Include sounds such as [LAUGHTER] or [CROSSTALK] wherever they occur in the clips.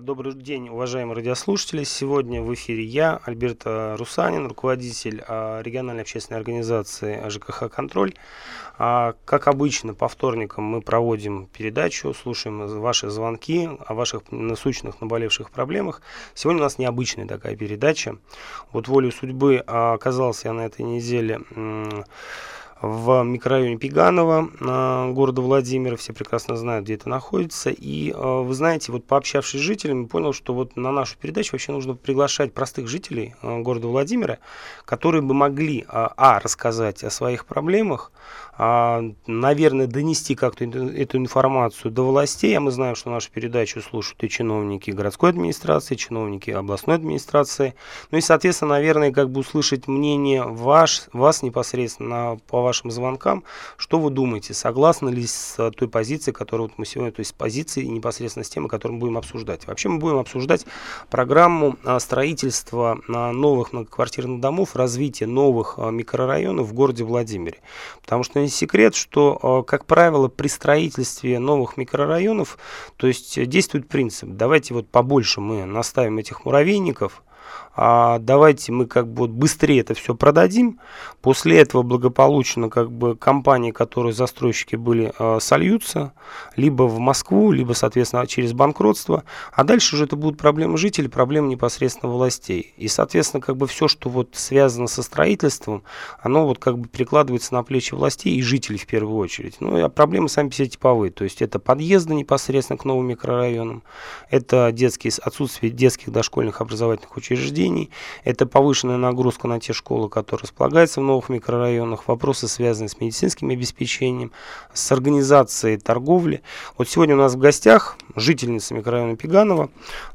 Добрый день, уважаемые радиослушатели. Сегодня в эфире я, Альберт Русанин, руководитель а, региональной общественной организации ЖКХ «Контроль». А, как обычно, по вторникам мы проводим передачу, слушаем ваши звонки о ваших насущных, наболевших проблемах. Сегодня у нас необычная такая передача. Вот волю судьбы оказался я на этой неделе в микрорайоне Пиганова э, города Владимира. Все прекрасно знают, где это находится. И э, вы знаете, вот пообщавшись с жителями, понял, что вот на нашу передачу вообще нужно приглашать простых жителей э, города Владимира, которые бы могли, а, рассказать о своих проблемах, а, наверное, донести как-то эту информацию до властей. А мы знаем, что нашу передачу слушают и чиновники городской администрации, и чиновники областной администрации. Ну и, соответственно, наверное, как бы услышать мнение ваш, вас непосредственно по вашим звонкам. Что вы думаете? Согласны ли с той позицией, которую вот мы сегодня, то есть с позицией непосредственно с темой, которую мы будем обсуждать? Вообще мы будем обсуждать программу а, строительства а, новых многоквартирных домов, развития новых микрорайонов в городе Владимире. Потому что не секрет, что, э, как правило, при строительстве новых микрорайонов, то есть действует принцип, давайте вот побольше мы наставим этих муравейников, а давайте мы как бы вот быстрее это все продадим. После этого благополучно как бы компании, которые застройщики были, э, сольются либо в Москву, либо, соответственно, через банкротство. А дальше уже это будут проблемы жителей, проблемы непосредственно властей. И, соответственно, как бы все, что вот связано со строительством, оно вот как бы перекладывается на плечи властей и жителей в первую очередь. Ну, а проблемы сами все типовые. То есть это подъезды непосредственно к новым микрорайонам, это детские, отсутствие детских дошкольных образовательных учреждений, учреждений. Это повышенная нагрузка на те школы, которые располагаются в новых микрорайонах, вопросы, связанные с медицинским обеспечением, с организацией торговли. Вот сегодня у нас в гостях жительница микрорайона Пиганова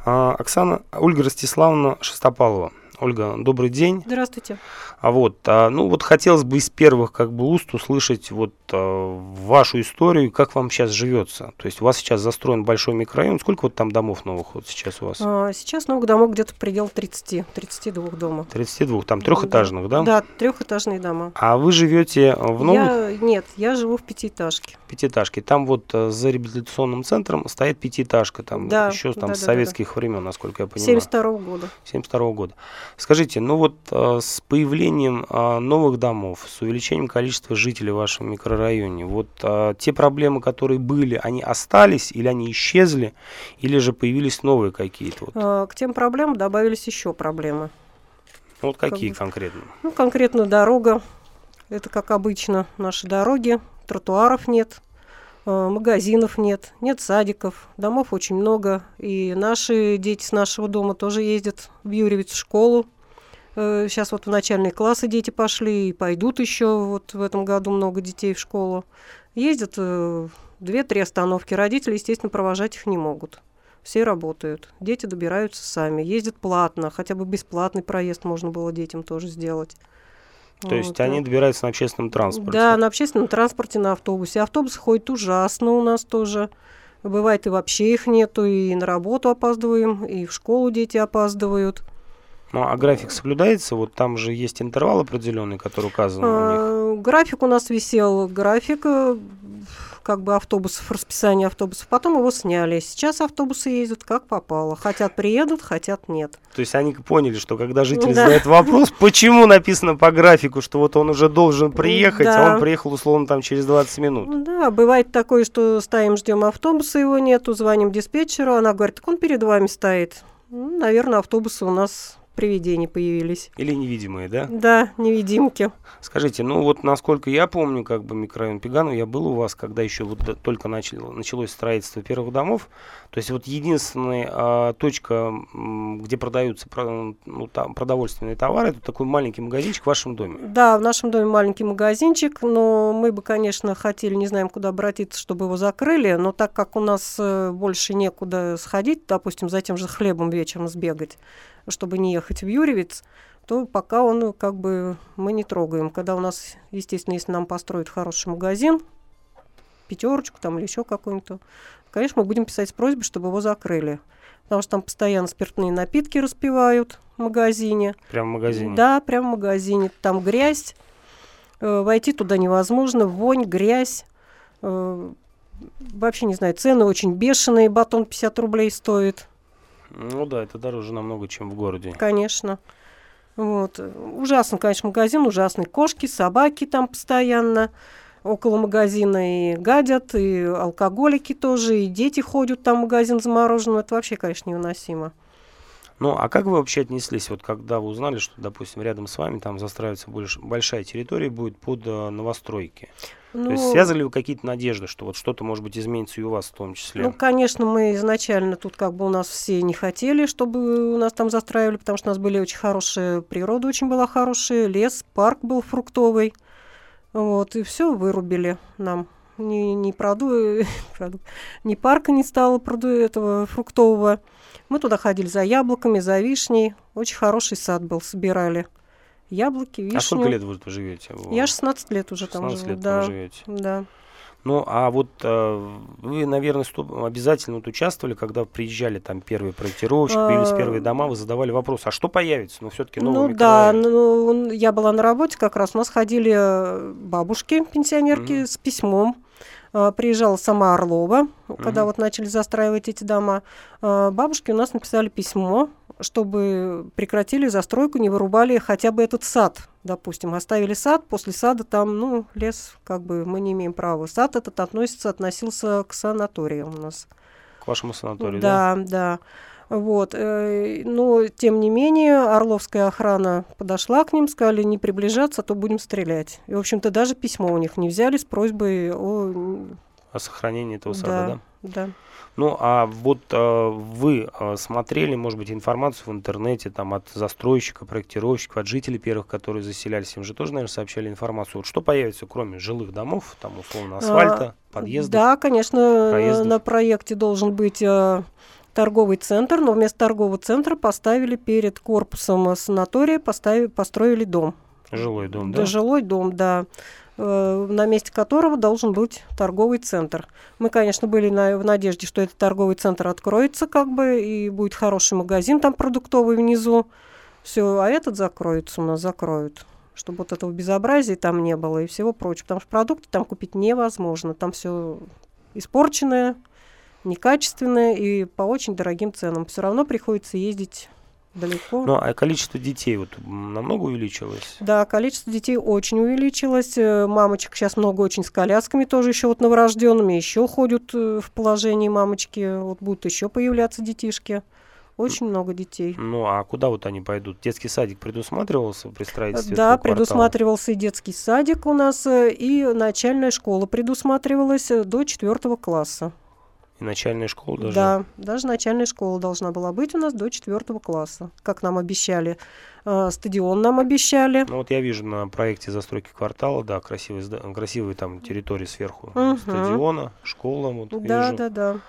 а, Оксана Ольга Ростиславовна Шестопалова. Ольга, добрый день. Здравствуйте. А вот, а, ну вот хотелось бы из первых как бы уст услышать вот а, вашу историю, как вам сейчас живется. То есть у вас сейчас застроен большой микрорайон. Сколько вот там домов новых вот сейчас у вас? А, сейчас новых домов где-то предел 30, 32 дома. 32, там трехэтажных, да? Да, трехэтажные дома. А вы живете в новых? Я, нет, я живу в пятиэтажке. Пятиэтажке. Там вот э, за реабилитационным центром стоит пятиэтажка, там да, еще там да, с да, советских да. времен, насколько я понимаю. 72 -го года. 72 -го года. Скажите, ну вот э, с появлением э, новых домов, с увеличением количества жителей в вашем микрорайоне, вот э, те проблемы, которые были, они остались или они исчезли, или же появились новые какие-то? Вот? К тем проблемам добавились еще проблемы. Ну, вот какие как конкретно? Ну, конкретно дорога. Это, как обычно, наши дороги, тротуаров нет, магазинов нет, нет садиков, домов очень много. И наши дети с нашего дома тоже ездят в Юрьевец в школу. Сейчас э, вот в начальные классы дети пошли и пойдут еще. Вот в этом году много детей в школу. Ездят э, две-три остановки. Родители, естественно, провожать их не могут. Все работают. Дети добираются сами. Ездят платно. Хотя бы бесплатный проезд можно было детям тоже сделать. То вот. есть они добираются на общественном транспорте? Да, на общественном транспорте, на автобусе. Автобус ходит ужасно у нас тоже. Бывает и вообще их нету, и на работу опаздываем, и в школу дети опаздывают. Ну, а график соблюдается? Вот там же есть интервал определенный, который указан а, у них. График у нас висел, график э, как бы автобусов, расписание автобусов. Потом его сняли. Сейчас автобусы ездят как попало. Хотят приедут, хотят нет. То есть они поняли, что когда жители да. задают вопрос, почему написано по графику, что вот он уже должен приехать, а да. а он приехал условно там через 20 минут. Да, бывает такое, что стоим, ждем автобуса, его нету, звоним диспетчеру, она говорит, так он перед вами стоит. Ну, наверное, автобусы у нас привидения появились. Или невидимые, да? Да, невидимки. Скажите, ну вот насколько я помню, как бы микрорайон Пиганов, я был у вас, когда еще вот только начало, началось строительство первых домов. То есть вот единственная а, точка, где продаются ну, там, продовольственные товары, это такой маленький магазинчик в вашем доме. Да, в нашем доме маленький магазинчик, но мы бы, конечно, хотели, не знаем, куда обратиться, чтобы его закрыли, но так как у нас э, больше некуда сходить, допустим, за тем же хлебом вечером сбегать, чтобы не ехать в Юрьевец, то пока он как бы мы не трогаем. Когда у нас, естественно, если нам построят хороший магазин, пятерочку там или еще какую-нибудь, конечно, мы будем писать с просьбой, чтобы его закрыли. Потому что там постоянно спиртные напитки распивают в магазине. Прямо в магазине? Да, прямо в магазине. Там грязь, Э, войти туда невозможно, вонь, грязь. Э, вообще не знаю, цены очень бешеные, батон 50 рублей стоит. Ну да, это дороже намного, чем в городе. Конечно. Вот. Ужасно, конечно, магазин, ужасный. Кошки, собаки там постоянно около магазина и гадят, и алкоголики тоже, и дети ходят там в магазин замороженным. Это вообще, конечно, невыносимо. Ну, а как вы вообще отнеслись, вот когда вы узнали, что, допустим, рядом с вами там застраивается больше, большая территория будет под э, новостройки? Ну, То есть ну, связали ли вы какие-то надежды, что вот что-то, может быть, изменится и у вас в том числе? Ну, конечно, мы изначально тут как бы у нас все не хотели, чтобы у нас там застраивали, потому что у нас были очень хорошие, природа очень была хорошая, лес, парк был фруктовый. Вот, и все вырубили нам. Ни, ни, [LAUGHS] проду, ни парка не стало проду этого фруктового. Мы туда ходили за яблоками, за вишней. Очень хороший сад был, собирали. Яблоки, вишню. А сколько лет вы живете? Я 16 лет уже 16 там живу. лет да, там живете. Да. Ну, а вот э, вы, наверное, стоп, обязательно вот участвовали, когда приезжали там первые проектировщики, появились а, первые дома, вы задавали вопрос, а что появится? Ну, все-таки новый Ну, да, ну, я была на работе как раз, у нас ходили э, бабушки, пенсионерки mm-hmm. с письмом. А, приезжала сама Орлова, mm-hmm. когда вот начали застраивать эти дома. А, бабушки у нас написали письмо, чтобы прекратили застройку, не вырубали хотя бы этот сад, допустим. Оставили сад, после сада там, ну, лес, как бы мы не имеем права. Сад этот относится, относился к санаторию у нас. К вашему санаторию, да? Да, да. Вот. Э, но, тем не менее, Орловская охрана подошла к ним, сказали не приближаться, а то будем стрелять. И, в общем-то, даже письмо у них не взяли с просьбой о... О сохранении этого сада, да? Да. Ну, а вот э, вы э, смотрели, может быть, информацию в интернете там от застройщика, проектировщиков, от жителей первых, которые заселялись, им же тоже, наверное, сообщали информацию. Вот что появится, кроме жилых домов, там, условно, асфальта, а, подъездов? Да, конечно, проездов? на проекте должен быть э, торговый центр, но вместо торгового центра поставили перед корпусом санатория, поставили, построили дом. Жилой дом, да? Да, жилой дом, да. Э, на месте которого должен быть торговый центр. Мы, конечно, были на, в надежде, что этот торговый центр откроется, как бы, и будет хороший магазин там продуктовый внизу. Все, а этот закроется у нас, закроют чтобы вот этого безобразия там не было и всего прочего. Потому что продукты там купить невозможно. Там все испорченное, некачественное и по очень дорогим ценам. Все равно приходится ездить далеко. Ну, а количество детей вот намного увеличилось? Да, количество детей очень увеличилось. Э, мамочек сейчас много очень с колясками тоже еще вот новорожденными, еще ходят э, в положении мамочки, вот будут еще появляться детишки. Очень много детей. Ну, а куда вот они пойдут? Детский садик предусматривался при строительстве Да, предусматривался и детский садик у нас, э, и начальная школа предусматривалась до четвертого класса. И начальная школа даже? Да, даже начальная школа должна была быть у нас до четвертого класса, как нам обещали. Э, стадион нам обещали. Ну вот я вижу на проекте застройки квартала, да, красивые, красивые там территории сверху угу. стадиона, школа. Вот, да, вижу. да, да.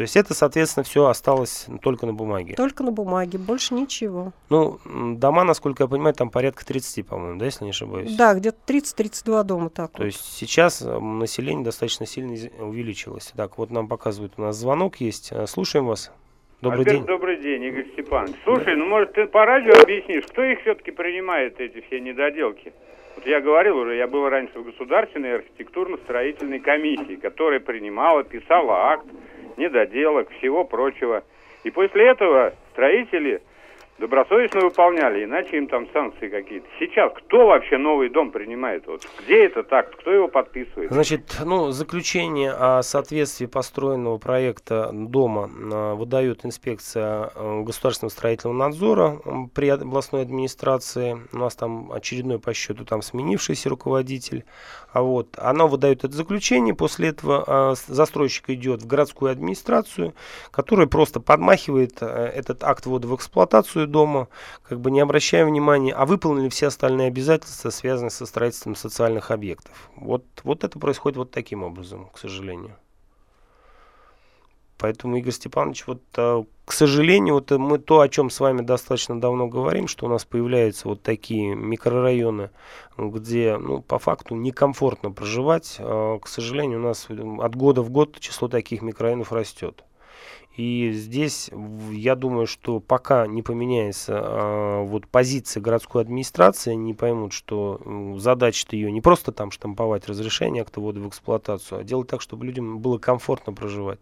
То есть это, соответственно, все осталось только на бумаге. Только на бумаге, больше ничего. Ну, дома, насколько я понимаю, там порядка 30, по-моему, да, если не ошибаюсь? Да, где-то 30-32 дома так. То вот. есть сейчас э, население достаточно сильно увеличилось. Так, вот нам показывают, у нас звонок есть. Э, слушаем вас. Добрый Альберт, день. Добрый день, Игорь Степанович. Слушай, ну может ты по радио объяснишь, кто их все-таки принимает, эти все недоделки? Вот я говорил уже, я был раньше в Государственной архитектурно-строительной комиссии, которая принимала, писала акт, недоделок, всего прочего. И после этого строители добросовестно выполняли, иначе им там санкции какие-то. Сейчас кто вообще новый дом принимает? Вот где это так? Кто его подписывает? Значит, ну, заключение о соответствии построенного проекта дома а, выдает инспекция а, государственного строительного надзора при областной администрации. У нас там очередной по счету там сменившийся руководитель. А вот она выдает это заключение, после этого а, застройщик идет в городскую администрацию, которая просто подмахивает этот акт ввода в эксплуатацию дома, как бы не обращая внимания, а выполнили все остальные обязательства, связанные со строительством социальных объектов. Вот, вот это происходит вот таким образом, к сожалению. Поэтому, Игорь Степанович, вот, а, к сожалению, вот мы то, о чем с вами достаточно давно говорим, что у нас появляются вот такие микрорайоны, где, ну, по факту некомфортно проживать. А, к сожалению, у нас от года в год число таких микрорайонов растет. И здесь я думаю, что пока не поменяется э, вот позиция городской администрации, не поймут, что задача-то ее не просто там штамповать разрешение акта ввода в эксплуатацию, а делать так, чтобы людям было комфортно проживать.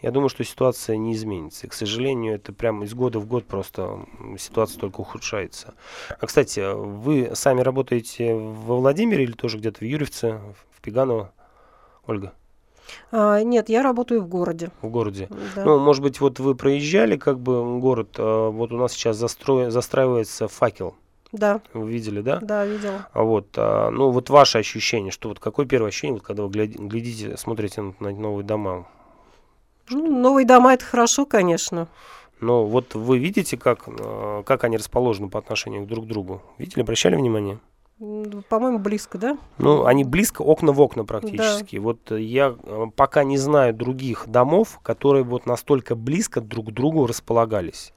Я думаю, что ситуация не изменится. И, к сожалению, это прямо из года в год просто ситуация только ухудшается. А, кстати, вы сами работаете во Владимире или тоже где-то в Юрьевце, в Пеганово? Ольга? А, нет, я работаю в городе. В городе. Да. Ну, может быть, вот вы проезжали как бы город, а, вот у нас сейчас застро... застраивается факел. Да. Вы видели, да? Да, видела. А вот, а, ну вот ваше ощущение, что вот какое первое ощущение, вот, когда вы глядите, смотрите на, на новые дома? Ну, новые дома это хорошо, конечно. Но вот вы видите, как, а, как они расположены по отношению друг к другу? Видели, обращали внимание? По-моему, близко, да? Ну, они близко, окна в окна практически. Да. Вот я э, пока не знаю других домов, которые вот настолько близко друг к другу располагались.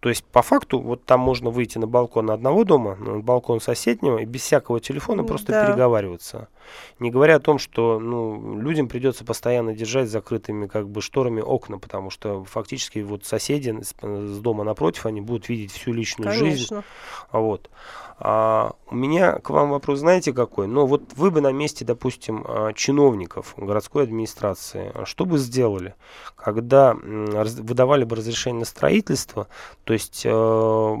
То есть, по факту, вот там можно выйти на балкон одного дома, на балкон соседнего, и без всякого телефона просто да. переговариваться. Не говоря о том, что ну, людям придется постоянно держать закрытыми как бы шторами окна, потому что фактически вот соседи с, с дома напротив, они будут видеть всю личную Конечно. жизнь. Вот. А, у меня к вам вопрос, знаете какой? Ну вот вы бы на месте, допустим, а, чиновников городской администрации, а что бы сделали, когда выдавали бы разрешение на строительство, то есть э,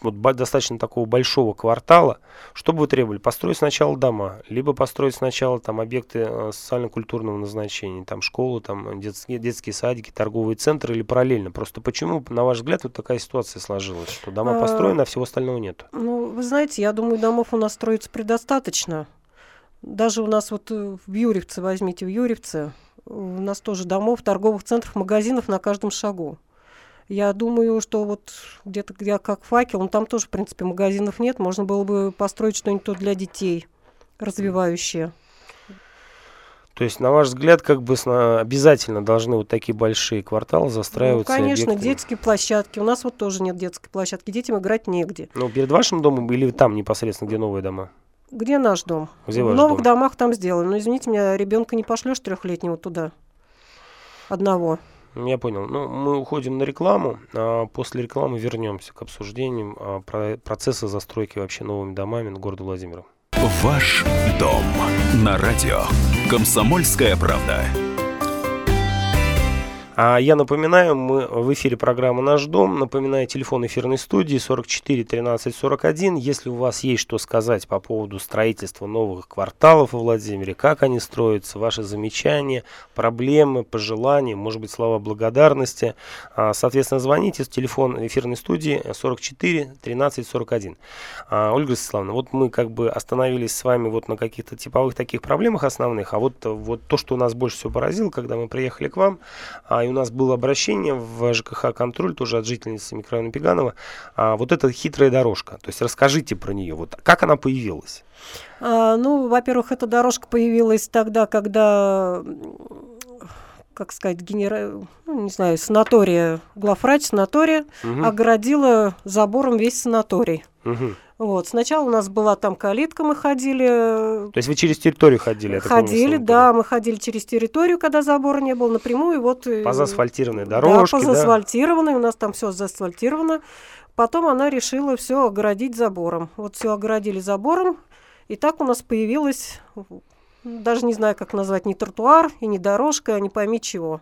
вот достаточно такого большого квартала, что бы вы требовали? Построить сначала дома, либо построить сначала там объекты э, социально-культурного назначения, там школы, там детские, детские садики, торговые центры или параллельно? Просто почему, на ваш взгляд, вот такая ситуация сложилась, что дома а, построены, а всего остального нет? Ну, вы знаете, я думаю, домов у нас строится предостаточно. Даже у нас вот э, в Юрьевце, возьмите в Юрьевце, у нас тоже домов, торговых центров, магазинов на каждом шагу. Я думаю, что вот где-то где как факел, ну там тоже, в принципе, магазинов нет, можно было бы построить что-нибудь для детей развивающее. То есть, на ваш взгляд, как бы обязательно должны вот такие большие кварталы застраиваться? Ну, конечно, объекты? детские площадки. У нас вот тоже нет детской площадки. Детям играть негде. Ну, перед вашим домом или там непосредственно, где новые дома? Где наш дом? Где В новых дом? домах там сделано. Но, извините меня, ребенка не пошлешь трехлетнего туда. Одного. Я понял. Ну, мы уходим на рекламу, а после рекламы вернемся к обсуждению а, про процесса застройки вообще новыми домами города Владимира. Ваш дом на радио. Комсомольская правда. А я напоминаю, мы в эфире программы «Наш дом». Напоминаю, телефон эфирной студии 44 13 41. Если у вас есть что сказать по поводу строительства новых кварталов во Владимире, как они строятся, ваши замечания, проблемы, пожелания, может быть, слова благодарности, а, соответственно, звоните. Телефон эфирной студии 44 13 41. Ольга Ростиславовна, вот мы как бы остановились с вами вот на каких-то типовых таких проблемах основных, а вот, вот то, что нас больше всего поразило, когда мы приехали к вам, а, у нас было обращение в ЖКХ «Контроль», тоже от жительницы микрорайона Пеганова, а, вот эта хитрая дорожка. То есть расскажите про нее, вот как она появилась? А, ну, во-первых, эта дорожка появилась тогда, когда как сказать, генера... ну, не знаю, санатория, главврач санатория угу. оградила забором весь санаторий. Угу. Вот. Сначала у нас была там калитка, мы ходили. То есть вы через территорию ходили? Ходили, помню, да, мы ходили через территорию, когда забора не было, напрямую. Вот, по заасфальтированной дорожке, да? по заасфальтированной, да? у нас там все заасфальтировано. Потом она решила все оградить забором. Вот все оградили забором, и так у нас появилась, даже не знаю, как назвать, не тротуар и не дорожка, а не пойми чего.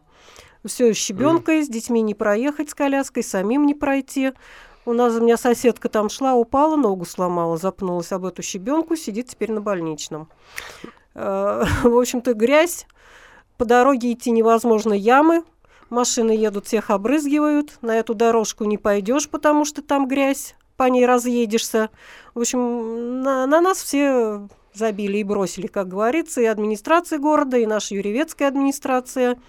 Все щебенкой, mm. с детьми не проехать с коляской, самим не пройти. У нас у меня соседка там шла, упала, ногу сломала, запнулась об эту щебенку, сидит теперь на больничном. Э, [LAUGHS] в общем-то, грязь. По дороге идти невозможно, ямы. Машины едут, всех обрызгивают. На эту дорожку не пойдешь, потому что там грязь, по ней разъедешься. В общем, на, на нас все забили и бросили, как говорится, и администрация города, и наша юрьевецкая администрация –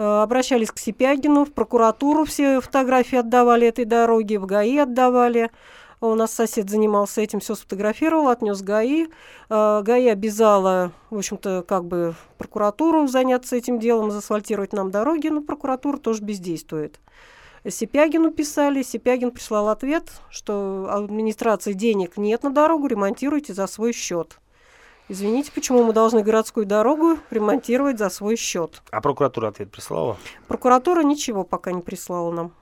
обращались к Сипягину, в прокуратуру все фотографии отдавали этой дороги, в ГАИ отдавали. У нас сосед занимался этим, все сфотографировал, отнес ГАИ. Э, ГАИ обязала, в общем-то, как бы прокуратуру заняться этим делом, заасфальтировать нам дороги, но прокуратура тоже бездействует. Сипягину писали, Сипягин прислал ответ, что администрации денег нет на дорогу, ремонтируйте за свой счет. Извините, почему мы должны городскую дорогу ремонтировать за свой счет? А прокуратура ответ прислала? Прокуратура ничего пока не прислала нам.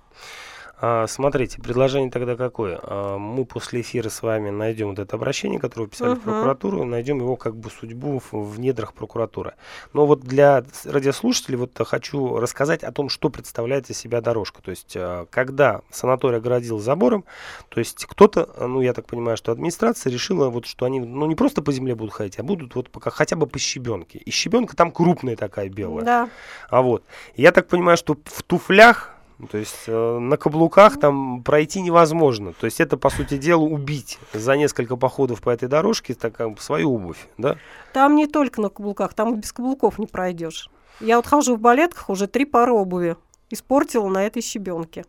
А, смотрите, предложение тогда какое? А, мы после эфира с вами найдем вот это обращение, которое вы писали Мгм. в прокуратуру, найдем его как бы судьбу в, недрах прокуратуры. Но вот для радиослушателей вот хочу рассказать о том, что представляет из себя дорожка. То есть, а, когда санаторий огородил забором, то есть кто-то, ну я так понимаю, что администрация решила вот, что они, ну не просто по земле будут ходить, а будут вот пока хотя бы по щебенке. И щебенка там крупная такая белая. Да. А вот, я так понимаю, что в туфлях, то есть э, на каблуках там пройти невозможно. То есть это, по сути дела, убить за несколько походов по этой дорожке так, как свою обувь, да? Там не только на каблуках, там без каблуков не пройдешь. Я вот хожу в балетках, уже три пары обуви. Испортила на этой щебенке.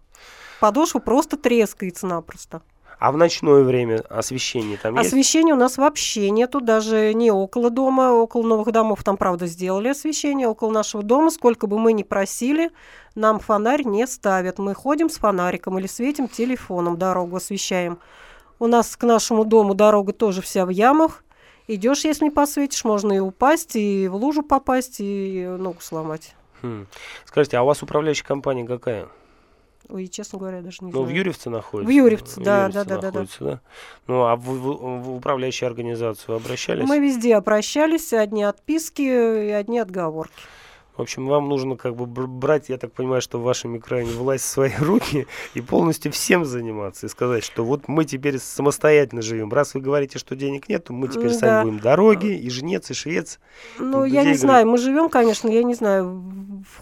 Подошва просто трескается напросто. А в ночное время освещение там есть? Освещения у нас вообще нету, даже не около дома, около новых домов там, правда, сделали освещение, около нашего дома, сколько бы мы ни просили, нам фонарь не ставят. Мы ходим с фонариком или светим телефоном, дорогу освещаем. У нас к нашему дому дорога тоже вся в ямах. Идешь, если не посветишь, можно и упасть, и в лужу попасть, и ногу сломать. Хм. Скажите, а у вас управляющая компания какая? Ой, честно говоря, даже не Ну, в знаю. Юрьевце находится? В Юрьевце, да, Юрьевце да, да, да, да. да. Ну, а в, в- в управляющую организацию обращались? Мы везде обращались, одни отписки и одни отговорки. В общем, вам нужно как бы бр- брать, я так понимаю, что в вашем микроне власть в свои [LAUGHS] руки и полностью всем заниматься и сказать, что вот мы теперь самостоятельно живем. Раз вы говорите, что денег нет, то мы теперь сами Да. будем дороги, и жнец, и швец. Ну, я не знаю, мы живем, конечно, я не знаю,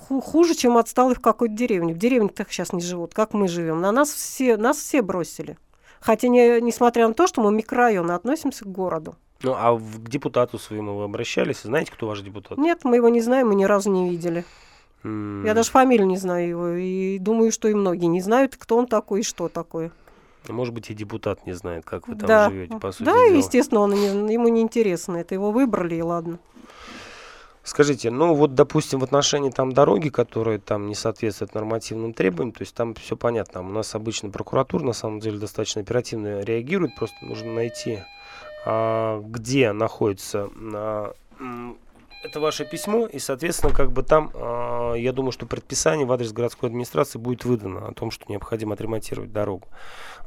хуже, чем отсталый в какой-то деревне. В деревне так сейчас не живут, как мы живем. На нас все, нас все бросили. Хотя, не, несмотря на то, что мы микрорайон, относимся к городу. Ну, а к депутату своему вы обращались? Знаете, кто ваш депутат? Нет, мы его не знаем, мы ни разу не видели. М, Я даже фамилию не знаю его, и думаю, что и многие не знают, кто он такой и что такое. Может быть, и депутат не знает, как вы там да, живете, по сути да, дела. естественно, он не- ему не интересно. Это его выбрали, и ладно. Скажите, ну вот, допустим, в отношении там дороги, которые там не соответствуют нормативным требованиям, то есть там все понятно. У нас обычно прокуратура на самом деле достаточно оперативно реагирует, просто нужно найти, где находится а, это ваше письмо, и, соответственно, как бы там, а, я думаю, что предписание в адрес городской администрации будет выдано о том, что необходимо отремонтировать дорогу.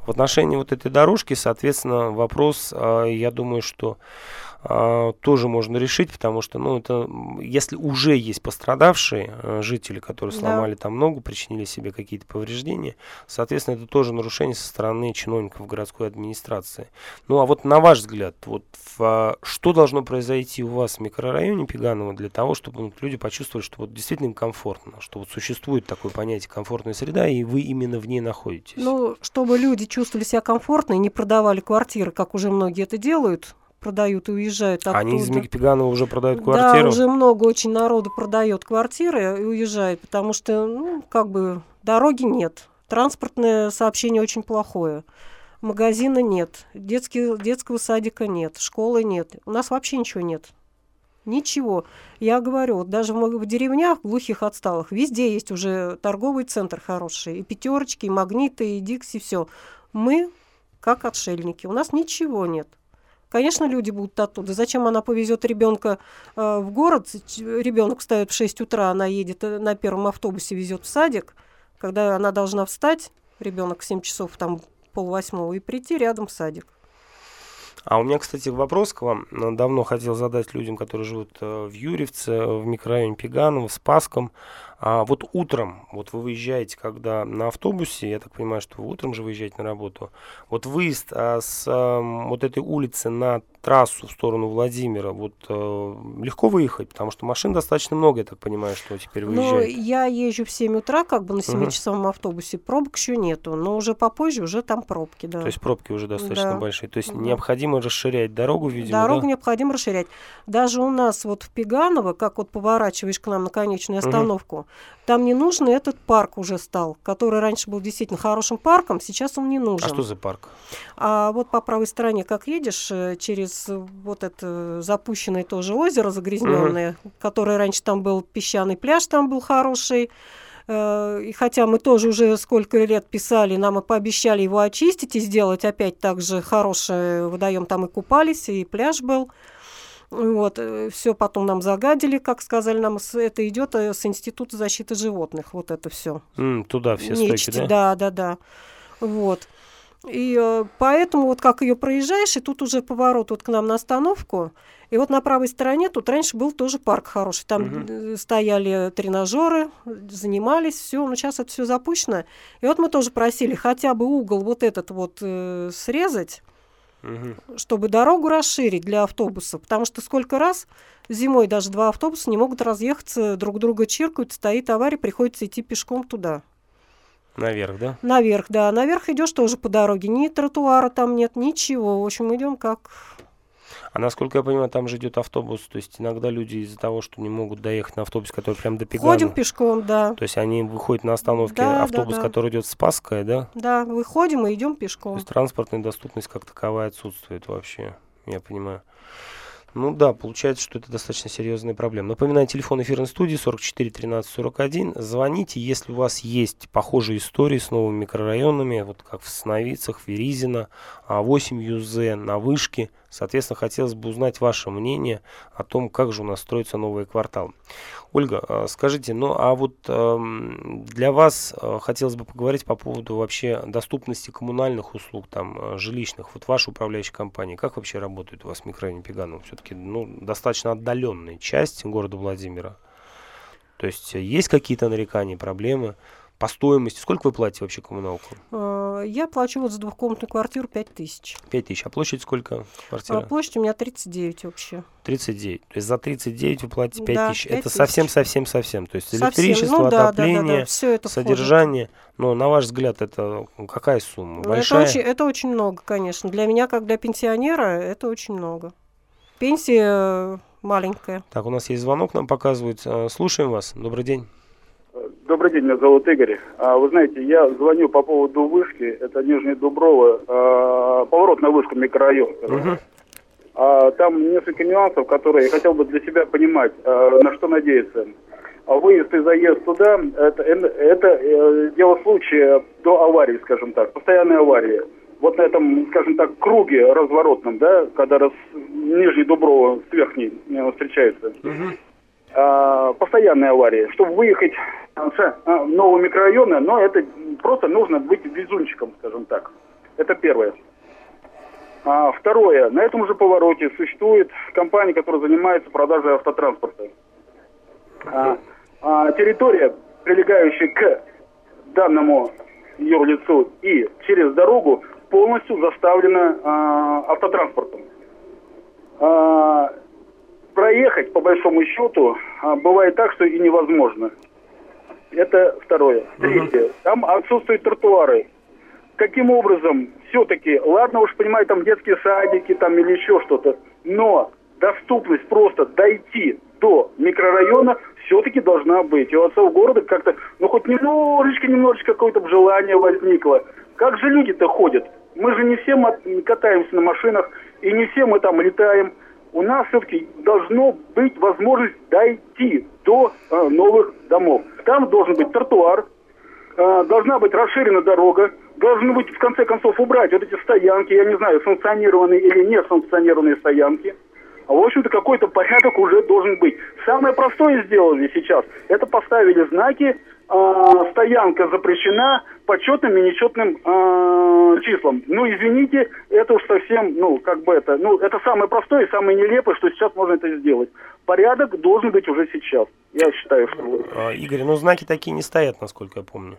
В отношении вот этой дорожки, соответственно, вопрос, а, я думаю, что а, тоже можно решить, потому что, ну, это, если уже есть пострадавшие э, жители, которые Да. сломали там ногу, причинили себе какие-то повреждения, соответственно, это тоже нарушение со стороны чиновников городской администрации. Ну, а вот на ваш взгляд, вот в, а, что должно произойти у вас в микрорайоне Пеганова для того, чтобы ну, люди почувствовали, что вот действительно им комфортно, что вот существует такое понятие комфортная среда, и вы именно в ней находитесь? Ну, чтобы люди чувствовали себя комфортно и не продавали квартиры, как уже многие это делают, продают и уезжают оттуда. Они из Пеганова уже продают Да, квартиру? уже много очень народу продает квартиры и уезжает, потому что, ну, как бы дороги нет, транспортное сообщение очень плохое, магазина нет, детский, детского садика нет, школы нет, у нас вообще ничего нет. Ничего. Я говорю, вот даже в, в деревнях, глухих отсталых, везде есть уже торговый центр хороший. И пятерочки, и магниты, и дикси, все. Мы как отшельники. У нас ничего нет. Конечно, люди будут оттуда. Зачем она повезет ребенка э, в город? Ребенок встает в 6 утра, она едет э, на первом автобусе, везет в садик. Когда она должна встать, ребенок в 7 часов, там полвосьмого, и прийти рядом в садик. А у меня, кстати, вопрос к вам. Давно хотел задать людям, которые живут э, в Юрьевце, в микрорайоне Пеганова, в Спасском. А вот утром, вот вы выезжаете, когда на автобусе, я так понимаю, что вы утром же выезжаете на работу, вот выезд а, с а, вот этой улицы на трассу в сторону Владимира, вот э, легко выехать, потому что машин достаточно много, я так понимаю, что теперь Но выезжает. я езжу в 7 утра, как бы на Мгм. 7-часовом автобусе. Пробок еще нету, но уже попозже уже там пробки, да. То есть пробки уже достаточно Да. большие. То есть Да. необходимо расширять дорогу, видимо, Дорогу да? необходимо расширять. Даже у нас вот в Пеганово, как вот поворачиваешь к нам на конечную остановку, там не нужен этот парк уже стал, который раньше был действительно хорошим парком, сейчас он не А нужен. что за парк? А вот по правой стороне, как едешь, э, через э, вот это запущенное тоже озеро загрязненное, которое раньше там был песчаный пляж, там был хороший. Э, И хотя мы тоже уже сколько лет писали, нам и пообещали его очистить и сделать опять так же хороший водоем, там и купались, и пляж был. Вот, все потом нам загадили, как сказали нам, это идет с Института защиты животных, вот это все. Mm, туда все Нечисти, стойки, да? Да, да, да. Вот. И э, поэтому вот как ее проезжаешь, и тут уже поворот вот к нам на остановку, и вот на правой стороне тут раньше был тоже парк хороший. Там угу. стояли тренажеры, занимались, все. Но сейчас это все запущено. И вот мы тоже просили хотя бы угол вот этот вот э, срезать, угу. чтобы дорогу расширить для автобуса. Потому что сколько раз зимой даже два автобуса не могут разъехаться, друг друга чиркают, стоит авария, приходится идти пешком туда. Наверх, да? Наверх, да. Наверх идешь тоже по дороге. Ни тротуара там нет, ничего. В общем, идем как а насколько я понимаю, там же идет автобус, то есть иногда люди из-за того, что не могут доехать на автобус, который прям до Пегана. Ходим пешком, да. То есть они выходят на остановке, да, автобус, да, да. который идет в Спасское, да? Да, выходим и идем пешком. То есть транспортная доступность как таковая отсутствует вообще, я понимаю. Ну да, получается, что это достаточно серьезная проблема. Напоминаю, телефон эфирной студии 44 13 41. Звоните, если у вас есть похожие истории с новыми микрорайонами, вот как в Сновицах, Веризино, 8 ЮЗ, на Вышке. Соответственно, хотелось бы узнать ваше мнение о том, как же у нас строится новый квартал. Ольга, а, скажите, ну а вот эм, для вас э, хотелось бы поговорить по поводу вообще доступности коммунальных услуг, там, э, жилищных. Вот ваша управляющая компания, как вообще работает у вас в микрорайоне Пеганова? Все-таки ну, достаточно отдаленная часть города Владимира. То есть э, есть какие-то нарекания, проблемы? По стоимости. Сколько вы платите вообще коммуналку? А, я плачу вот за двухкомнатную квартиру 5 тысяч. 5 тысяч. А площадь сколько квартира? А площадь у меня 39 вообще. 39. То есть за 39 вы платите 5 да, тысяч. 5 это совсем-совсем-совсем. То есть совсем. электричество, ну, да, отопление, да, да, да. Все это содержание. Входит. Но на ваш взгляд, это какая сумма? Ну, Большая? Это очень, это очень много, конечно. Для меня, как для пенсионера, это очень много. Пенсия э, маленькая. Так, у нас есть звонок, нам показывают. Э, слушаем вас. Добрый день. Добрый день, меня зовут Игорь. А, вы знаете, я звоню по поводу вышки, это Нижний Дуброво, а, поворот на вышку микрорайон. Угу. А, там несколько нюансов, которые я хотел бы для себя понимать, а, на что надеяться. А выезд и заезд туда, это, это э, дело случая до аварии, скажем так, постоянной аварии. Вот на этом, скажем так, круге разворотном, да, когда раз, Нижний Дуброво с верхней э, встречается. Угу э, постоянные аварии. Чтобы выехать с э, нового микрорайона, но это просто нужно быть везунчиком, скажем так. Это первое. А, второе. На этом же повороте существует компания, которая занимается продажей автотранспорта. А, а, территория, прилегающая к данному юрлицу и через дорогу полностью заставлена а, автотранспортом. А, проехать, по большому счету, а, бывает так, что и невозможно. Это второе. Третье. Угу. Там отсутствуют тротуары. Каким образом, все-таки, ладно уж понимаю, там детские садики там или еще что-то, но доступность просто дойти до микрорайона все-таки должна быть. И у отцов города как-то, ну хоть немножечко, немножечко какое-то желание возникло. Как же люди-то ходят? Мы же не все катаемся на машинах, и не все мы там летаем у нас все-таки должно быть возможность дойти до э, новых домов. Там должен быть тротуар, э, должна быть расширена дорога, должны быть в конце концов убрать вот эти стоянки, я не знаю, санкционированные или не санкционированные стоянки. А, в общем-то, какой-то порядок уже должен быть. Самое простое сделали сейчас, это поставили знаки э, стоянка запрещена почетным и нечетным э, числам. Ну, извините, это уж совсем, ну, как бы это, ну, это самое простое и самое нелепое, что сейчас можно это сделать. Порядок должен быть уже сейчас. Я считаю, что... А, Игорь, ну, знаки такие не стоят, насколько я помню.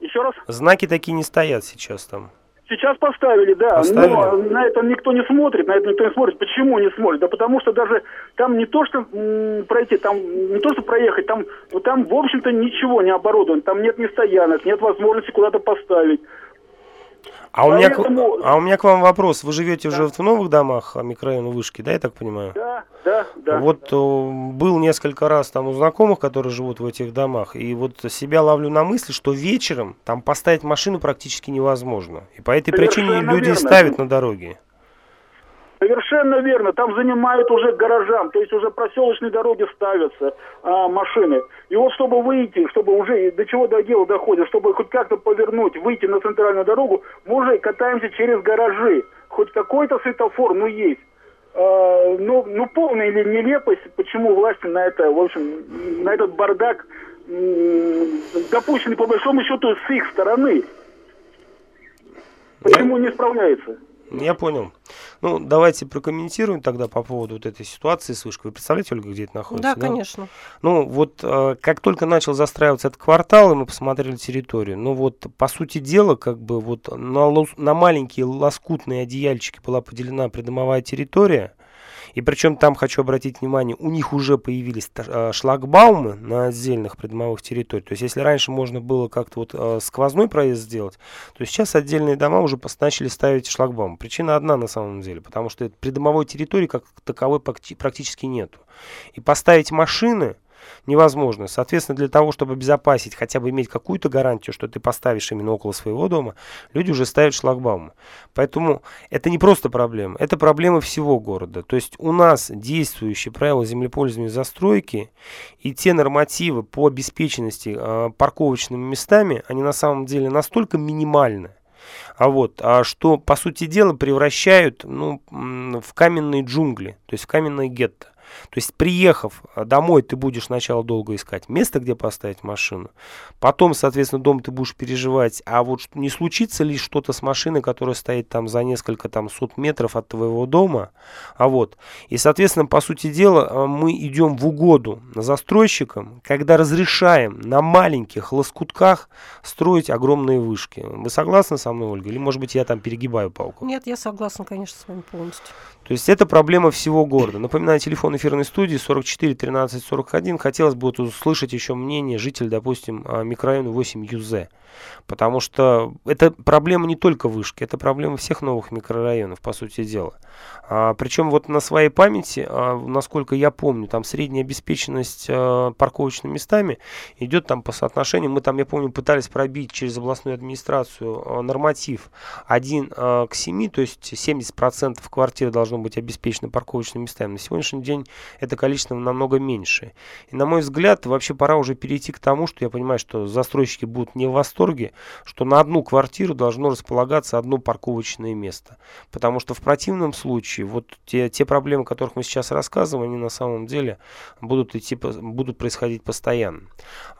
Еще раз? Знаки такие не стоят сейчас там. Сейчас поставили, да. Поставили? Но на это никто не смотрит, на это никто не смотрит. Почему не смотрит? Да потому что даже там не то, что м, пройти, там не то, что проехать, там, ну, там в общем-то ничего не оборудовано. Там нет ни стоянок, нет возможности куда-то поставить. А у, меня, а у меня к вам вопрос. Вы живете да. уже в новых домах а, микрорайона Вышки, да, я так понимаю? Да, да, да. Вот был несколько раз там у знакомых, которые живут в этих домах, и вот себя ловлю на мысли, что вечером там поставить машину практически невозможно. И по этой Совершенно причине люди верно. ставят на дороге. Совершенно верно. Там занимают уже гаражам, то есть уже проселочные дороги ставятся а, машины. И вот чтобы выйти, чтобы уже до чего до дела доходит, чтобы хоть как-то повернуть, выйти на центральную дорогу, мы уже катаемся через гаражи. Хоть какой-то светофор, ну есть. э, ну, ну, полная или нелепость, почему власти на это, в общем, на этот бардак допущены, по большому счету, с их стороны. Почему не справляются? Я понял. Ну, давайте прокомментируем тогда по поводу вот этой ситуации с вышкой. Вы представляете, Ольга, где это находится? Да, конечно. Ну, вот э, как только начал застраиваться этот квартал, и мы посмотрели территорию, ну вот, по сути дела, как бы вот на, лос- на маленькие лоскутные одеяльчики была поделена придомовая территория, и причем там, хочу обратить внимание, у них уже появились э, шлагбаумы на отдельных придомовых территориях. То есть, если раньше можно было как-то вот э, сквозной проезд сделать, то сейчас отдельные дома уже начали ставить шлагбаум. Причина одна на самом деле, потому что придомовой территории как таковой практически нету. И поставить машины невозможно. Соответственно, для того, чтобы обезопасить, хотя бы иметь какую-то гарантию, что ты поставишь именно около своего дома, люди уже ставят шлагбаумы. Поэтому это не просто проблема, это проблема всего города. То есть у нас действующие правила землепользования застройки и те нормативы по обеспеченности э, парковочными местами, они на самом деле настолько минимальны, а вот, а что, по сути дела, превращают ну, в каменные джунгли, то есть в каменное гетто. То есть, приехав а, домой, ты будешь сначала долго искать место, где поставить машину. Потом, соответственно, дом ты будешь переживать, а вот не случится ли что-то с машиной, которая стоит там за несколько там сот метров от твоего дома. А вот. И, соответственно, по сути дела, а, мы идем в угоду застройщикам, когда разрешаем на маленьких лоскутках строить огромные вышки. Вы согласны со мной, Ольга? Или, может быть, я там перегибаю палку? Нет, я согласна, конечно, с вами полностью. То есть это проблема всего города. Напоминаю, телефон эфирной студии 44 13 41. Хотелось бы вот услышать еще мнение жителей, допустим, а, микрорайона 8 ЮЗ. Потому что это проблема не только вышки, это проблема всех новых микрорайонов, по сути дела. А, причем вот на своей памяти, а, насколько я помню, там средняя обеспеченность а, парковочными местами идет там по соотношению. Мы там, я помню, пытались пробить через областную администрацию а, норматив 1 а, к 7, то есть 70% квартир должно быть обеспечено парковочными местами. На сегодняшний день это количество намного меньше. И на мой взгляд, вообще пора уже перейти к тому, что я понимаю, что застройщики будут не в восторге, что на одну квартиру должно располагаться одно парковочное место. Потому что в противном случае вот те, те проблемы, о которых мы сейчас рассказываем, они на самом деле будут, идти, будут происходить постоянно.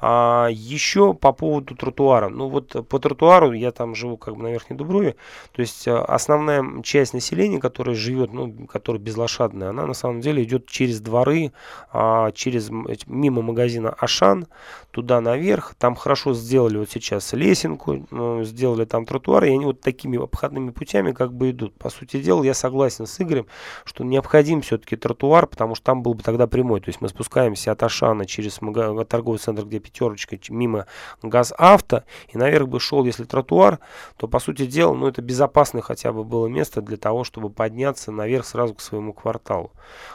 А еще по поводу тротуара. Ну вот по тротуару, я там живу как бы на Верхней Дуброве, то есть а, основная часть населения, которая живет, ну, которая безлошадная, она на самом деле идет через дворы, а, через мимо магазина Ашан, туда наверх. Там хорошо сделали вот сейчас лесенку, ну, сделали там тротуар, и они вот такими обходными путями как бы идут. По сути дела, я согласен с Игорем, что необходим все-таки тротуар, потому что там был бы тогда прямой. То есть мы спускаемся от Ашана через мага- торговый центр, где пятерочка, мимо ГАЗ-авто, и наверх бы шел, если тротуар, то, по сути дела, ну, это безопасное хотя бы было место для того, чтобы подняться наверх сразу к своему кварталу.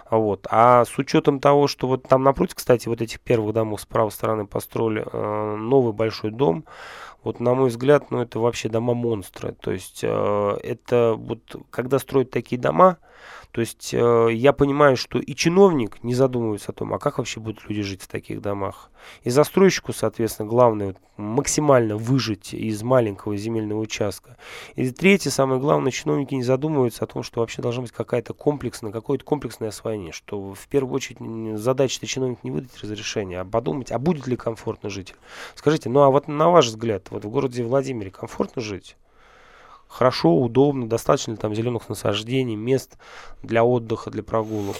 Вот. А с учетом того, что вот там напротив, кстати, вот этих первых домов с правой стороны построили э, новый большой дом, вот на мой взгляд, ну это вообще дома монстры. То есть э, это вот когда строят такие дома, то есть э, я понимаю, что и чиновник не задумывается о том, а как вообще будут люди жить в таких домах. И застройщику, соответственно, главное максимально выжить из маленького земельного участка. И третье, самое главное, чиновники не задумываются о том, что вообще должна быть какая-то комплексная, какое-то комплексное освоение, что в первую очередь задача-то чиновник не выдать разрешение, а подумать, а будет ли комфортно жить. Скажите, ну а вот на ваш взгляд, вот в городе Владимире комфортно жить? Хорошо, удобно, достаточно ли там зеленых насаждений, мест для отдыха, для прогулок?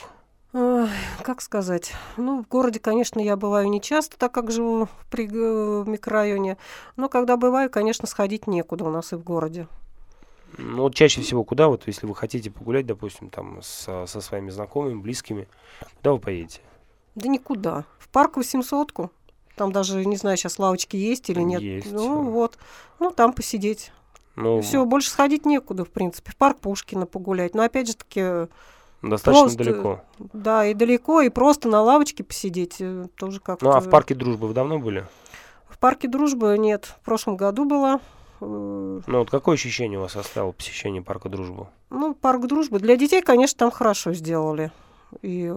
Ой, как сказать? Ну, в городе, конечно, я бываю не часто, так как живу в при- э, микрорайоне. Но когда бываю, конечно, сходить некуда у нас и в городе. Ну, вот чаще всего куда, вот если вы хотите погулять, допустим, там со, со своими знакомыми, близкими, куда вы поедете? Да никуда. В парк 800 Там даже, не знаю, сейчас лавочки есть или нет. Есть. Ну, вот. Ну, там посидеть. Ну, Все, больше сходить некуда, в принципе. В парк Пушкина погулять. Но опять же таки, достаточно просто- далеко. да, и далеко, и просто на лавочке посидеть э, тоже как-то. Ну, а в парке Дружбы вы давно были? В парке Дружбы нет. В прошлом году была. Э, Ну, вот какое ощущение у вас оставило посещение парка Дружбы? Ну, парк Дружбы. Для детей, конечно, там хорошо сделали. И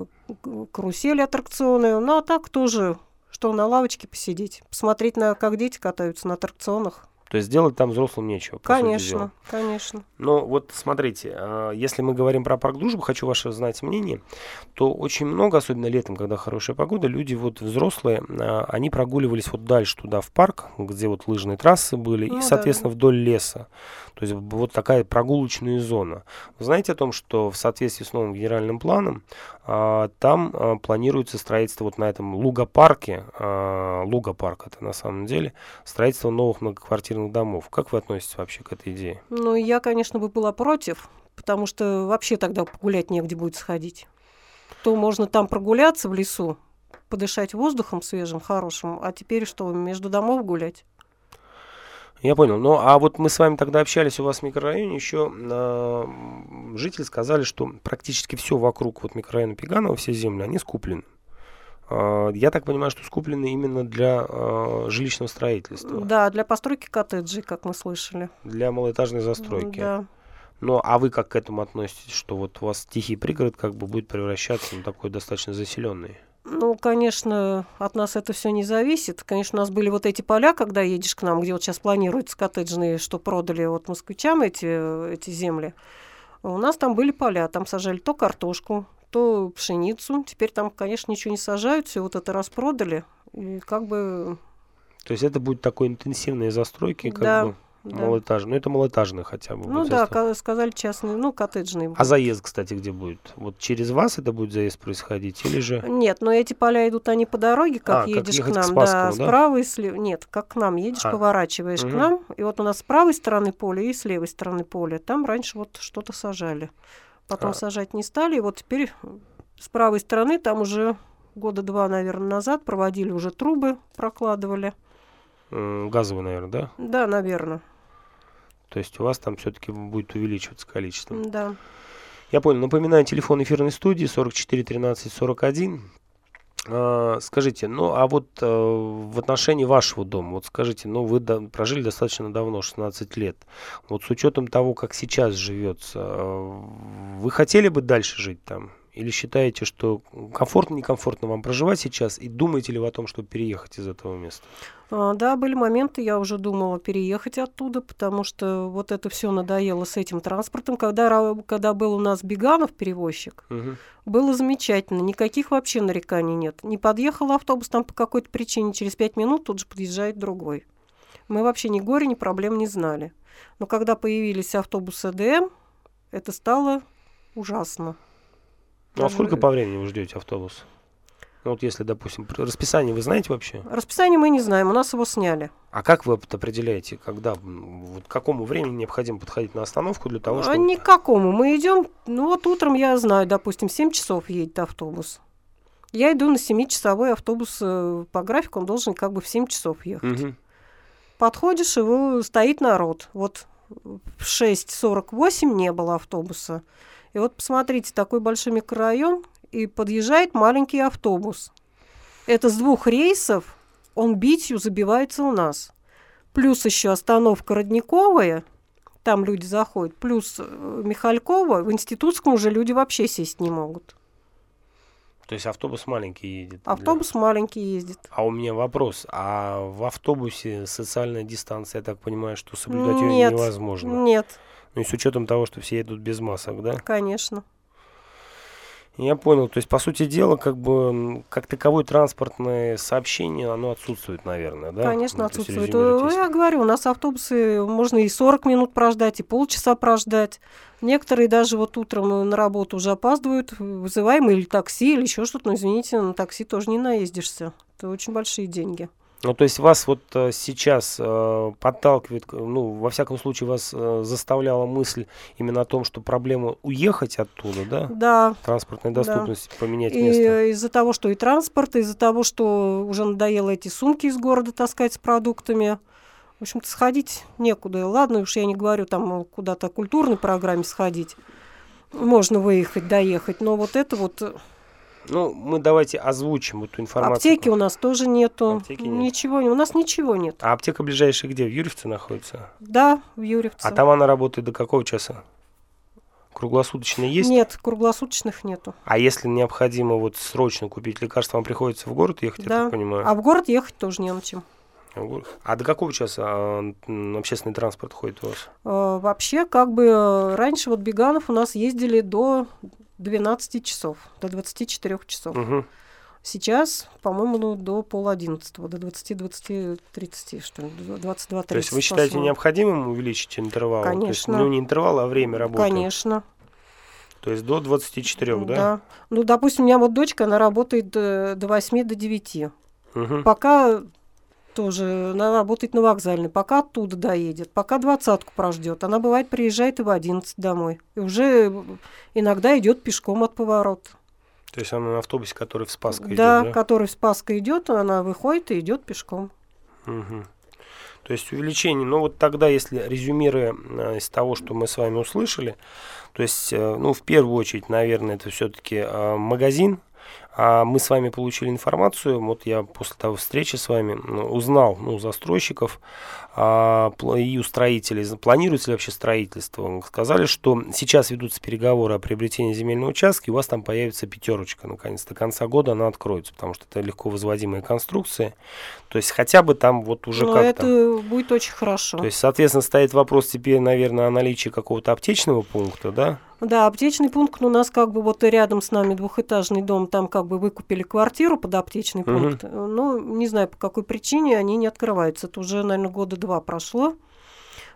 карусели аттракционы. Ну, а так тоже, что на лавочке посидеть. Посмотреть, на, как дети катаются на аттракционах. То есть делать там взрослым нечего. Конечно, конечно. Но вот смотрите, а, если мы говорим про парк дружбы, хочу ваше знать мнение, то очень много, особенно летом, когда хорошая погода, люди вот взрослые, а, они прогуливались вот дальше туда в парк, где вот лыжные трассы были, Ну и, да, соответственно, вдоль леса. То есть вот такая прогулочная зона. Вы знаете о том, что в соответствии с новым генеральным планом а, там а, планируется строительство вот на этом лугопарке, а, лугопарк это на самом деле, строительство новых многоквартирных домов. Как вы относитесь вообще к этой идее? Ну, я, конечно, бы была против, потому что вообще тогда погулять негде будет сходить. То можно там прогуляться в лесу, подышать воздухом свежим, хорошим, а теперь что, между домов гулять? Я понял. Ну, а вот мы с вами тогда общались у вас в микрорайоне, еще э, жители сказали, что практически все вокруг вот микрорайона Пеганова, все земли, они скуплены. Э, я так понимаю, что скуплены именно для э, жилищного строительства, Да, для постройки коттеджей, как мы слышали. для малоэтажной застройки. Да. Ну, а вы как к этому относитесь, что вот у вас тихий пригород как бы будет превращаться на такой достаточно заселенный? Ну, конечно, от нас это все не зависит. Конечно, у нас были вот эти поля, когда едешь к нам, где вот сейчас планируются коттеджные, что продали вот москвичам эти, эти земли. У нас там были поля, там сажали то картошку, то пшеницу. Теперь там, конечно, ничего не сажают, все вот это распродали. И как бы, То есть это будет такой интенсивной застройки, как Да, бы да. малоэтажный. Ну, это малоэтажный хотя бы. Ну да, сказали частные, ну, коттеджные. А заезд, кстати, где будет? Вот через вас это будет заезд происходить или же... Нет, но эти поля идут они по дороге, как А, как едешь ехать к к нам, Спасскому, да, да? справа и слева. Нет, как к нам едешь, А. поворачиваешь Мгм. к нам, и вот у нас с правой стороны поля и с левой стороны поля. Там раньше вот что-то сажали. Потом А. сажать не стали, и вот теперь с правой стороны там уже года два, наверное, назад проводили уже трубы, прокладывали. м, Газовый, наверное, да? Да, наверное. То есть у вас там все-таки будет увеличиваться количество. Да. Я понял. Напоминаю, телефон эфирной студии 44 13 41. А, Скажите, ну а вот э, в отношении вашего дома, вот скажите, ну вы да- прожили достаточно давно, 16 лет. Вот с учетом того, как сейчас живется, э, вы хотели бы дальше жить там? Или считаете, что комфортно, некомфортно вам проживать сейчас? И думаете ли вы о том, чтобы переехать из этого места? А, Да, были моменты, я уже думала переехать оттуда, потому что вот это все надоело с этим транспортом. Когда, когда был у нас Беганов перевозчик, Мгм. было замечательно, никаких вообще нареканий нет. Не подъехал автобус там по какой-то причине, через пять минут тут же подъезжает другой. Мы вообще ни горя, ни проблем не знали. Но когда появились автобусы ДМ, это стало ужасно. Ну а сколько по времени вы ждете автобус? Ну вот если, допустим, расписание вы знаете вообще? Расписание мы не знаем, у нас его сняли. А как вы определяете, когда, вот к какому времени необходимо подходить на остановку для того, А чтобы... никакому. Мы идем, ну вот утром я знаю, допустим, 7 часов едет автобус. Я иду на 7-часовой автобус э, по графику, он должен как бы в 7 часов ехать. Мгм. Подходишь, его стоит народ. Вот в 6.48 не было автобуса. И вот посмотрите, такой большой микрорайон, и подъезжает маленький автобус. Это с двух рейсов он битью забивается у нас. Плюс еще остановка Родниковая, там люди заходят, плюс э, Михалькова, в Институтском уже люди вообще сесть не могут. То есть автобус маленький едет. для- Автобус маленький ездит. А у меня вопрос. А в автобусе социальная дистанция, я так понимаю, что соблюдать ее Нет. невозможно? Нет, Ну и с учетом того, что все едут без масок, да? конечно. Я понял. То есть, по сути дела, как бы, как таковое транспортное сообщение, оно отсутствует, наверное, да? Конечно, Ну, отсутствует. Э, Я говорю, у нас автобусы можно и 40 минут прождать, и полчаса прождать. Некоторые даже вот утром э, на работу уже опаздывают, вызываем или такси, или еще что-то. Но, извините, на такси тоже не наездишься. Это очень большие деньги. Ну, то есть вас вот э, сейчас э, подталкивает, ну, во всяком случае, вас э, заставляла мысль именно о том, что проблема уехать оттуда, да? Да, Транспортная Да. доступность, поменять и место. э, из-за того, что и транспорт, из-за того, что уже надоело эти сумки из города таскать с продуктами. В общем-то, сходить некуда. Ладно, уж я не говорю там э, куда-то культурной программе сходить. Можно выехать, доехать. Но вот это вот... Ну, мы давайте озвучим эту информацию. Аптеки у нас тоже нету. Аптеки нет. Ничего, у нас ничего нет. А аптека ближайшая где? В Юрьевце находится? Да, в Юрьевце. А там она работает до какого часа? Круглосуточно есть? Нет, круглосуточных нету. А если необходимо вот срочно купить лекарство, вам приходится в город ехать, я Да. так понимаю? А в город ехать тоже не на чем. А до какого часа а, общественный транспорт ходит у вас? Э, вообще, как бы э, раньше вот Беганов у нас ездили до 12 часов, до 24 часов. Угу. Сейчас, по-моему, ну, до пол одиннадцатого, до 20-20-30, что ли, 22-30. То есть вы считаете необходимым увеличить интервал? Конечно. То есть, ну, не интервал, а время работы? Конечно. То есть до 24, да? Да. Ну, допустим, у меня вот дочка, она работает до, до 8, до 9. Угу. Пока тоже она работает на вокзальной, пока оттуда доедет, пока двадцатку прождет. Она бывает приезжает и в 11 домой. И уже иногда идет пешком от поворота. То есть она на автобусе, который в Спаско идет, да? да? который в Спаско идет, она выходит и идет пешком. Угу. То есть увеличение, ну вот тогда, если резюмируя э, из того, что мы с вами услышали, то есть, э, ну, в первую очередь, наверное, это все-таки э, магазин, а мы с вами получили информацию, вот я после того встречи с вами ну, узнал ну, застройщиков а, и у строителей, планируется ли вообще строительство. Сказали, что сейчас ведутся переговоры о приобретении земельного участка, и у вас там появится пятерочка, наконец, до конца года она откроется, потому что это легко возводимые конструкции. То есть хотя бы там вот уже Но как-то... это будет очень хорошо. То есть, соответственно, стоит вопрос теперь, наверное, о наличии какого-то аптечного пункта, да? Да, аптечный пункт у нас как бы вот рядом с нами двухэтажный дом, там как бы выкупили квартиру под аптечный Мгм. пункт. Ну, не знаю, по какой причине они не открываются. Это уже, наверное, года два прошло.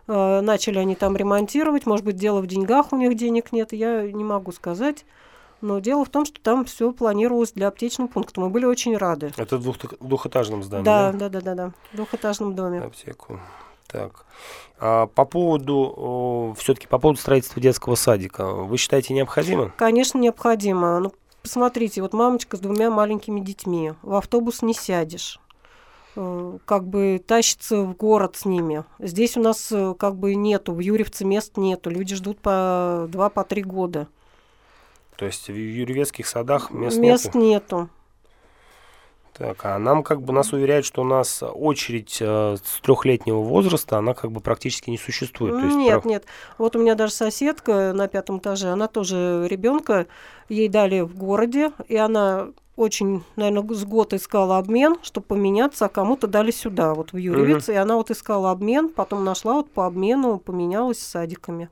Э, Начали они там ремонтировать. Может быть, дело в деньгах, у них денег нет, я не могу сказать. Но дело в том, что там все планировалось для аптечного пункта. Мы были очень рады. Это в двух- двухэтажном здании, Да, да, да, да, да. В двухэтажном доме. аптеку. Так. А по поводу, все-таки по поводу строительства детского садика, вы считаете необходимо? Конечно, необходимо. Ну, посмотрите, вот мамочка с двумя маленькими детьми. В автобус не сядешь. Э, Как бы тащится в город с ними. Здесь у нас э, как бы нету, в Юрьевце мест нету. Люди ждут по два, по три года. То есть в юрьевецких садах мест, Мест нету? нету. Так, а нам как бы нас уверяют, что у нас очередь э, с трехлетнего возраста, она как бы практически не существует. То есть Нет, про- нет. Вот у меня даже соседка на пятом этаже, она тоже ребенка, ей дали в городе, и она очень, наверное, с год искала обмен, чтобы поменяться, а кому-то дали сюда, вот в Юрьевец, и она вот искала обмен, потом нашла вот по обмену, поменялась с садиками.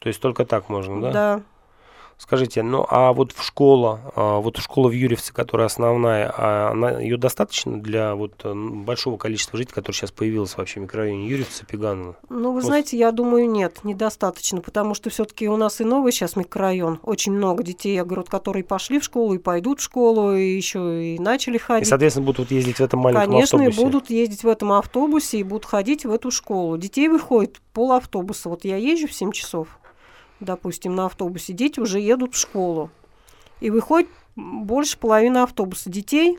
То есть только так можно, да? Да. Скажите, ну а вот в школа, а, вот школа в Юрьевце, которая основная, а она, ее достаточно для вот э, большого количества жителей, которые сейчас появилось вообще в микрорайоне Юрьевца, Пеганова? Ну, вы Вот. знаете, я думаю, нет, недостаточно, потому что все-таки у нас и новый сейчас микрорайон, очень много детей, я говорю, которые пошли в школу и пойдут в школу, и еще и начали И, ходить. соответственно, будут вот ездить в этом маленьком Конечно, автобусе. и будут ездить в этом автобусе и будут ходить в эту школу. Детей выходит пол автобуса. Вот я езжу в 7 часов, допустим, на автобусе, дети уже едут в школу. И выходит больше половины автобуса детей,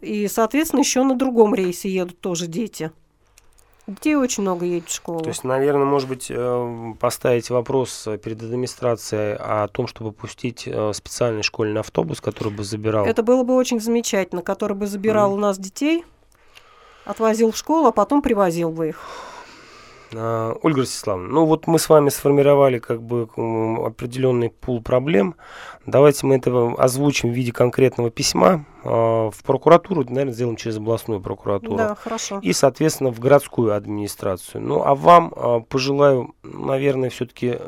и, соответственно, еще на другом рейсе едут тоже дети. Детей очень много едет в школу. То есть, наверное, может быть, э, поставить вопрос э, перед администрацией о том, чтобы пустить э, специальный школьный автобус, который бы забирал. Это было бы очень замечательно, который бы забирал Мгм. у нас детей, отвозил в школу, а потом привозил бы их. А, Ольга Ростиславовна, ну вот мы с вами сформировали как бы определенный пул проблем. Давайте мы это озвучим в виде конкретного письма в прокуратуру, наверное, сделаем через областную прокуратуру. Да, хорошо. И, соответственно, в городскую администрацию. Ну, а вам а, пожелаю, наверное, все-таки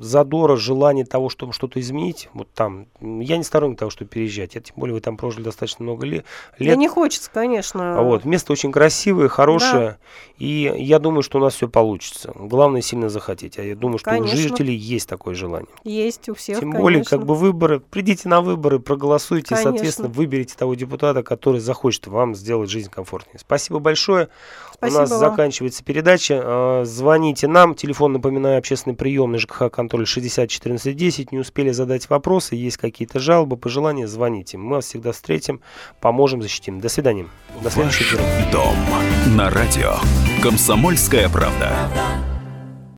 задора, желания того, чтобы что-то изменить. Вот там. Я не сторонник того, чтобы переезжать. Я, тем более, вы там прожили достаточно много ле- Да лет. не хочется, конечно. А Вот, место очень красивое, хорошее, и я думаю, что у нас все получится. Главное сильно захотеть. А я думаю, что Конечно. у жителей есть такое желание. Есть у всех, Тем более, конечно. как бы выборы, придите на выборы, проголосуйте, Конечно. соответственно, выберите того депутата, который захочет вам сделать жизнь комфортнее. Спасибо большое. Спасибо у нас вам. заканчивается передача. А, Звоните нам. Телефон, напоминаю, общественный приемный ЖКХ контроль 60 14 10. Не успели задать вопросы, есть какие-то жалобы, пожелания, звоните. Мы вас всегда встретим, поможем, защитим. До свидания. До следующего Ваш дом на радио. Комсомольская правда.